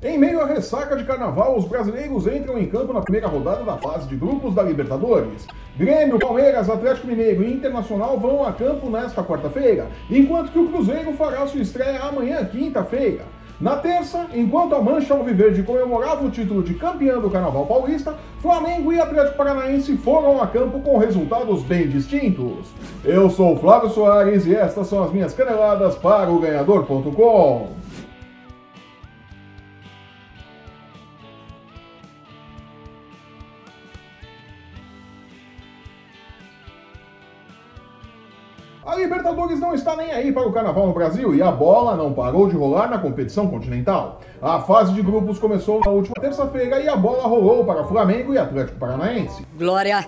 Em meio à ressaca de carnaval, os brasileiros entram em campo na primeira rodada da fase de grupos da Libertadores. Grêmio, Palmeiras, Atlético Mineiro e Internacional vão a campo nesta quarta-feira, enquanto que o Cruzeiro fará sua estreia amanhã, quinta-feira. Na terça, enquanto a Mancha Alviverde comemorava o título de campeão do Carnaval Paulista, Flamengo e Atlético Paranaense foram a campo com resultados bem distintos. Eu sou Flávio Soares e estas são as minhas caneladas para o Ganhador.com. A Libertadores não está nem aí para o carnaval no Brasil e a bola não parou de rolar na competição continental. A fase de grupos começou na última terça-feira e a bola rolou para Flamengo e Atlético Paranaense. Glória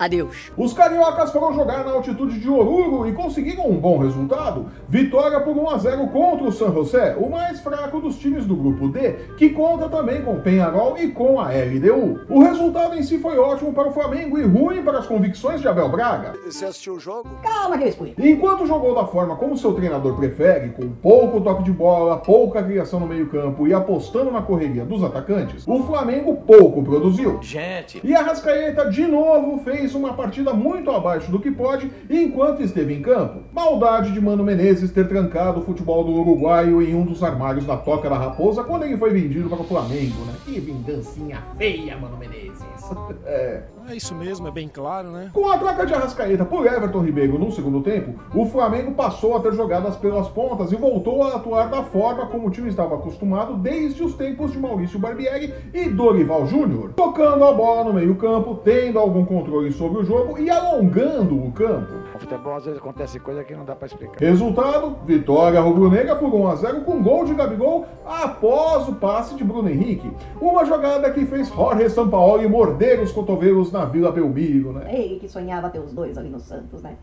Adeus. Os cariocas foram jogar na altitude de Oruro e conseguiram um bom resultado. Vitória por 1 a 0 contra o San José, o mais fraco dos times do grupo D, que conta também com o Penharol e com a LDU. O resultado em si foi ótimo para o Flamengo e ruim para as convicções de Abel Braga. Você assistiu o jogo? Calma que eu explico. Enquanto jogou da forma como seu treinador prefere, com pouco toque de bola, pouca criação no meio-campo e apostando na correria dos atacantes, o Flamengo pouco produziu. Gente. E a Rascaeta de novo fez fez uma partida muito abaixo do que pode enquanto esteve em campo. Maldade de Mano Menezes ter trancado o futebol do uruguaio em um dos armários da Toca da Raposa quando ele foi vendido para o Flamengo, né? Que vingancinha feia, Mano Menezes. É. É isso mesmo, é bem claro, né? Com a troca de Arrascaeta por Everton Ribeiro no segundo tempo, o Flamengo passou a ter jogadas pelas pontas e voltou a atuar da forma como o time estava acostumado desde os tempos de Maurício Barbieri e Dorival Júnior, tocando a bola no meio-campo, tendo algum controle sobre o jogo e alongando o campo. No futebol às vezes acontece coisa que não dá para explicar. Resultado: vitória rubro-negra por 1 a 0 com gol de Gabigol após o passe de Bruno Henrique. Uma jogada que fez Jorge Sampaoli morder os cotovelos na Vila Belmiro, né? Ele que sonhava ter os dois ali no Santos, né?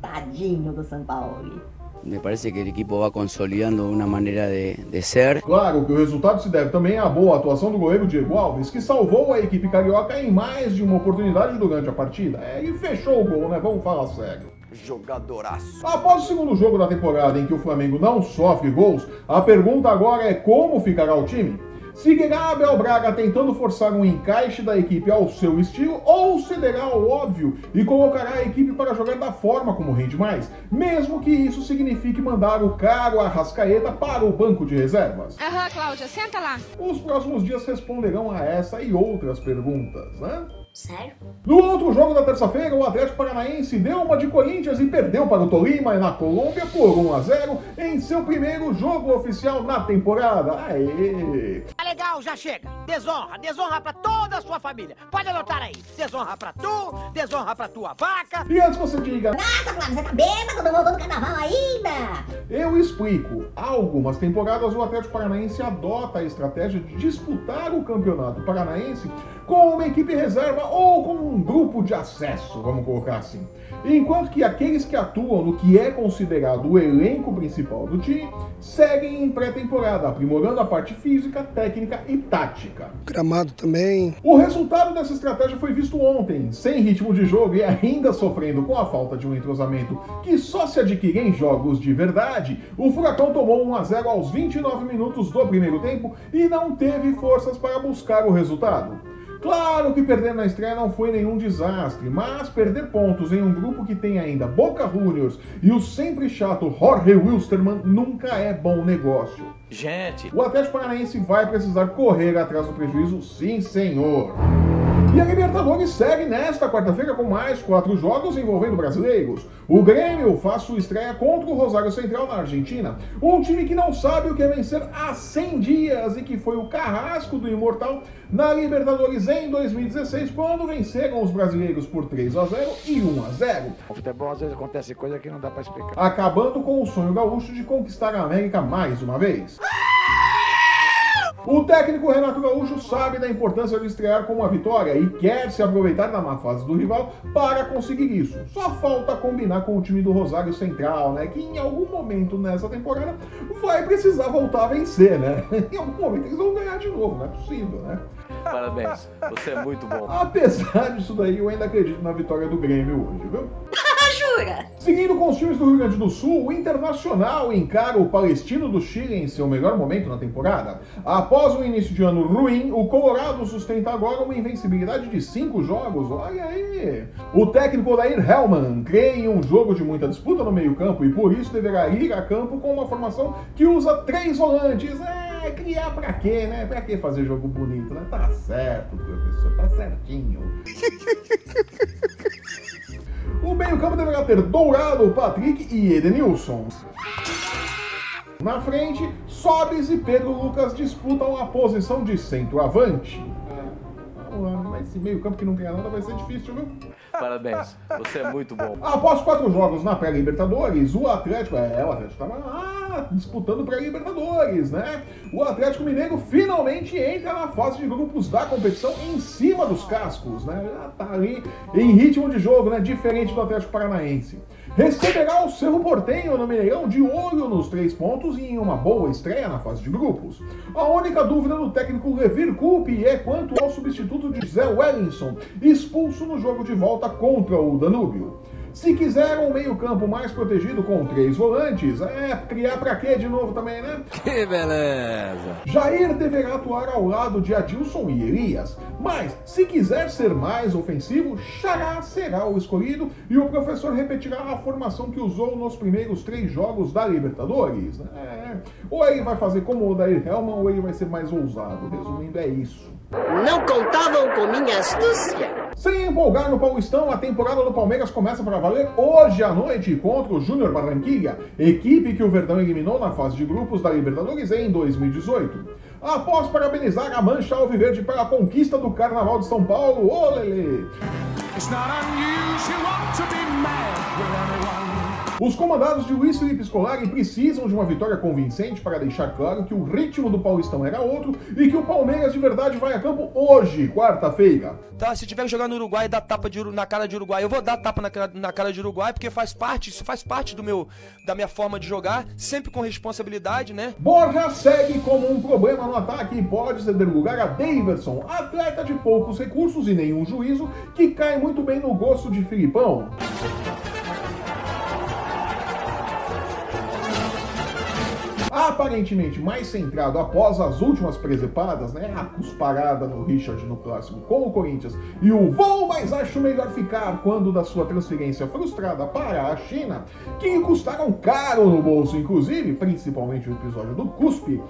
Tadinho do Sampaoli. Me parece que o equipo vai consolidando uma maneira de, de, ser. Claro que o resultado se deve também à boa atuação do goleiro Diego Alves, que salvou a equipe carioca em mais de uma oportunidade durante a partida. É, e fechou o gol, né? Vamos falar sério. Jogadoraço. Após o segundo jogo da temporada em que o Flamengo não sofre gols, a pergunta agora é como ficará o time? Seguirá Abel Braga tentando forçar um encaixe da equipe ao seu estilo ou cederá ao óbvio e colocará a equipe para jogar da forma como rende mais, mesmo que isso signifique mandar o caro Arrascaeta para o banco de reservas? Aham, Cláudia, senta lá. Os próximos dias responderão a essa e outras perguntas, né? Sério? No outro jogo da terça-feira, o Atlético Paranaense deu uma de Corinthians e perdeu para o Tolima na Colômbia por 1 a 0 em seu primeiro jogo oficial na temporada. Aê! Legal, já chega. Desonra, desonra pra toda a sua família. Pode anotar aí. Desonra pra tu, desonra pra tua vaca. E antes você diga, Nossa, Flávio, você tá bêbado, não voltou do carnaval ainda? eu explico. Há algumas temporadas o Atlético Paranaense adota a estratégia de disputar o campeonato paranaense com uma equipe reserva ou com um grupo de acesso, vamos colocar assim. Enquanto que aqueles que atuam no que é considerado o elenco principal do time seguem em pré-temporada, aprimorando a parte física, técnica e tática. Gramado também. O resultado dessa estratégia foi visto ontem, sem ritmo de jogo e ainda sofrendo com a falta de um entrosamento que só se adquire em jogos de verdade. O Furacão tomou 1 a 0 aos 29 minutos do primeiro tempo e não teve forças para buscar o resultado. Claro que perder na estreia não foi nenhum desastre, mas perder pontos em um grupo que tem ainda Boca Juniors e o sempre chato Jorge Wilstermann nunca é bom negócio. Gente. O Atlético Paranaense vai precisar correr atrás do prejuízo, sim senhor. E a Libertadores segue nesta quarta-feira com mais quatro jogos envolvendo brasileiros. O Grêmio faz sua estreia contra o Rosário Central na Argentina, um time que não sabe o que é vencer há 100 dias e que foi o carrasco do Imortal na Libertadores em 2016, quando venceram os brasileiros por 3 a 0 e 1 a 0. No futebol às vezes acontece coisa que não dá para explicar. Acabando com o sonho gaúcho de conquistar a América mais uma vez. O técnico Renato Gaúcho sabe da importância de estrear com uma vitória e quer se aproveitar da má fase do rival para conseguir isso. Só falta combinar com o time do Rosário Central, né? Que em algum momento nessa temporada vai precisar voltar a vencer, né? Em algum momento eles vão ganhar de novo, não é possível, né? Parabéns, você é muito bom. Apesar disso daí, eu ainda acredito na vitória do Grêmio hoje, viu? Jura? Seguindo com os times do Rio Grande do Sul, o Internacional encara o Palestino do Chile em seu melhor momento na temporada. Após um início de ano ruim, o Colorado sustenta agora uma invencibilidade de cinco jogos. Olha aí! O técnico Odair Hellman crê em um jogo de muita disputa no meio-campo e por isso deverá ir a campo com uma formação que usa três volantes. É, criar pra quê, né? Pra que fazer jogo bonito, né? Tá certo, professor, tá certinho. Meio-campo deverá ter Dourado, Patrick e Edenilson. Na frente, Sobres e Pedro Lucas disputam a posição de centroavante. Mas esse meio-campo que não ganha nada vai ser difícil, viu? Parabéns, você é muito bom. Após quatro jogos na pré-Libertadores, o Atlético. É, o Atlético estava ah, disputando pré-Libertadores, né? O Atlético Mineiro finalmente entra na fase de grupos da competição em cima dos cascos, né? Já tá ali em ritmo de jogo, né? Diferente do Atlético Paranaense. Receberá o Cerro Portenho no Mineirão de olho nos três pontos e em uma boa estreia na fase de grupos. A única dúvida do técnico Levir Coupe é quanto ao substituto de Zé Wellington, expulso no jogo de volta contra o Danúbio. Se quiser um meio-campo mais protegido com três volantes, é criar pra quê de novo também, né? Que beleza! Jair deverá atuar ao lado de Adilson e Elias, mas se quiser ser mais ofensivo, Xará será o escolhido e o professor repetirá a formação que usou nos primeiros três jogos da Libertadores. né? É. Ou ele vai fazer como o Dair Helman ou ele vai ser mais ousado. Resumindo, é isso. Não contavam com minha astúcia. Sem empolgar no Paulistão, a temporada do Palmeiras começa para valer hoje à noite contra o Júnior Barranquilla, equipe que o Verdão eliminou na fase de grupos da Libertadores em 2018. Após parabenizar a Mancha Alviverde pela conquista do Carnaval de São Paulo, ô Lelê! Os comandados de Luiz Felipe Scolari precisam de uma vitória convincente para deixar claro que o ritmo do Paulistão era outro e que o Palmeiras de verdade vai a campo hoje, quarta-feira. Tá, se tiver que jogar no Uruguai e dar tapa de, na cara de Uruguai, eu vou dar tapa na, cara- na cara de Uruguai, porque faz parte, isso faz parte do meu, da minha forma de jogar, sempre com responsabilidade, né? Borja segue como um problema no ataque e pode ceder lugar a Davidson, atleta de poucos recursos e nenhum juízo, que cai muito bem no gosto de Filipão. Aparentemente mais centrado após as últimas presepadas, né? A cusparada no Richard no clássico com o Corinthians e o vou, mas acho melhor ficar quando da sua transferência frustrada para a China, que custaram caro no bolso, inclusive, principalmente o episódio do Cuspe.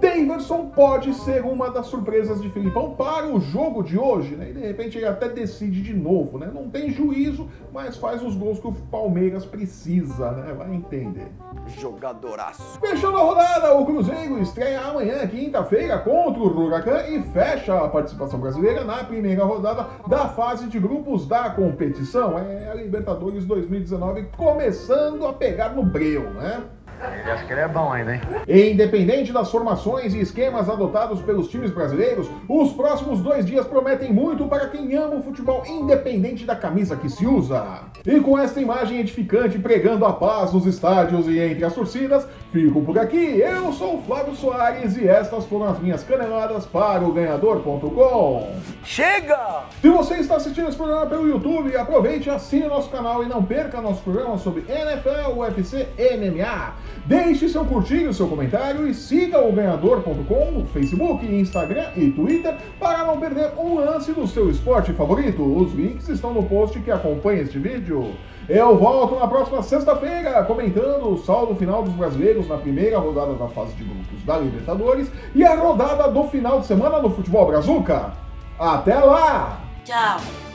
Daverson pode ser uma das surpresas de Filipão para o jogo de hoje, né? E de repente ele até decide de novo, né? Não tem juízo, mas faz os gols que o Palmeiras precisa, né? Vai entender. Jogadoraço. Fechando a rodada, o Cruzeiro estreia amanhã, quinta-feira, contra o Huracan e fecha a participação brasileira na primeira rodada da fase de grupos da competição. É a Libertadores 2019 começando a pegar no breu, né? Ele acha que ele é bom ainda, hein? Independente das formações e esquemas adotados pelos times brasileiros, os próximos dois dias prometem muito para quem ama o futebol independente da camisa que se usa. E com esta imagem edificante pregando a paz nos estádios e entre as torcidas, fico por aqui. Eu sou o Flávio Soares e estas foram as minhas caneladas para o ganhador.com. Chega! Se você está assistindo esse programa pelo YouTube, aproveite, assine o nosso canal e não perca nosso programa sobre NFL, UFC, MMA. Deixe seu curtir seu comentário e siga o ganhador.com no Facebook, Instagram e Twitter para não perder um lance do seu esporte favorito. Os links estão no post que acompanha este vídeo. Eu volto na próxima sexta-feira comentando o saldo final dos brasileiros na primeira rodada da fase de grupos da Libertadores e a rodada do final de semana no Futebol Brazuca. Até lá! Tchau.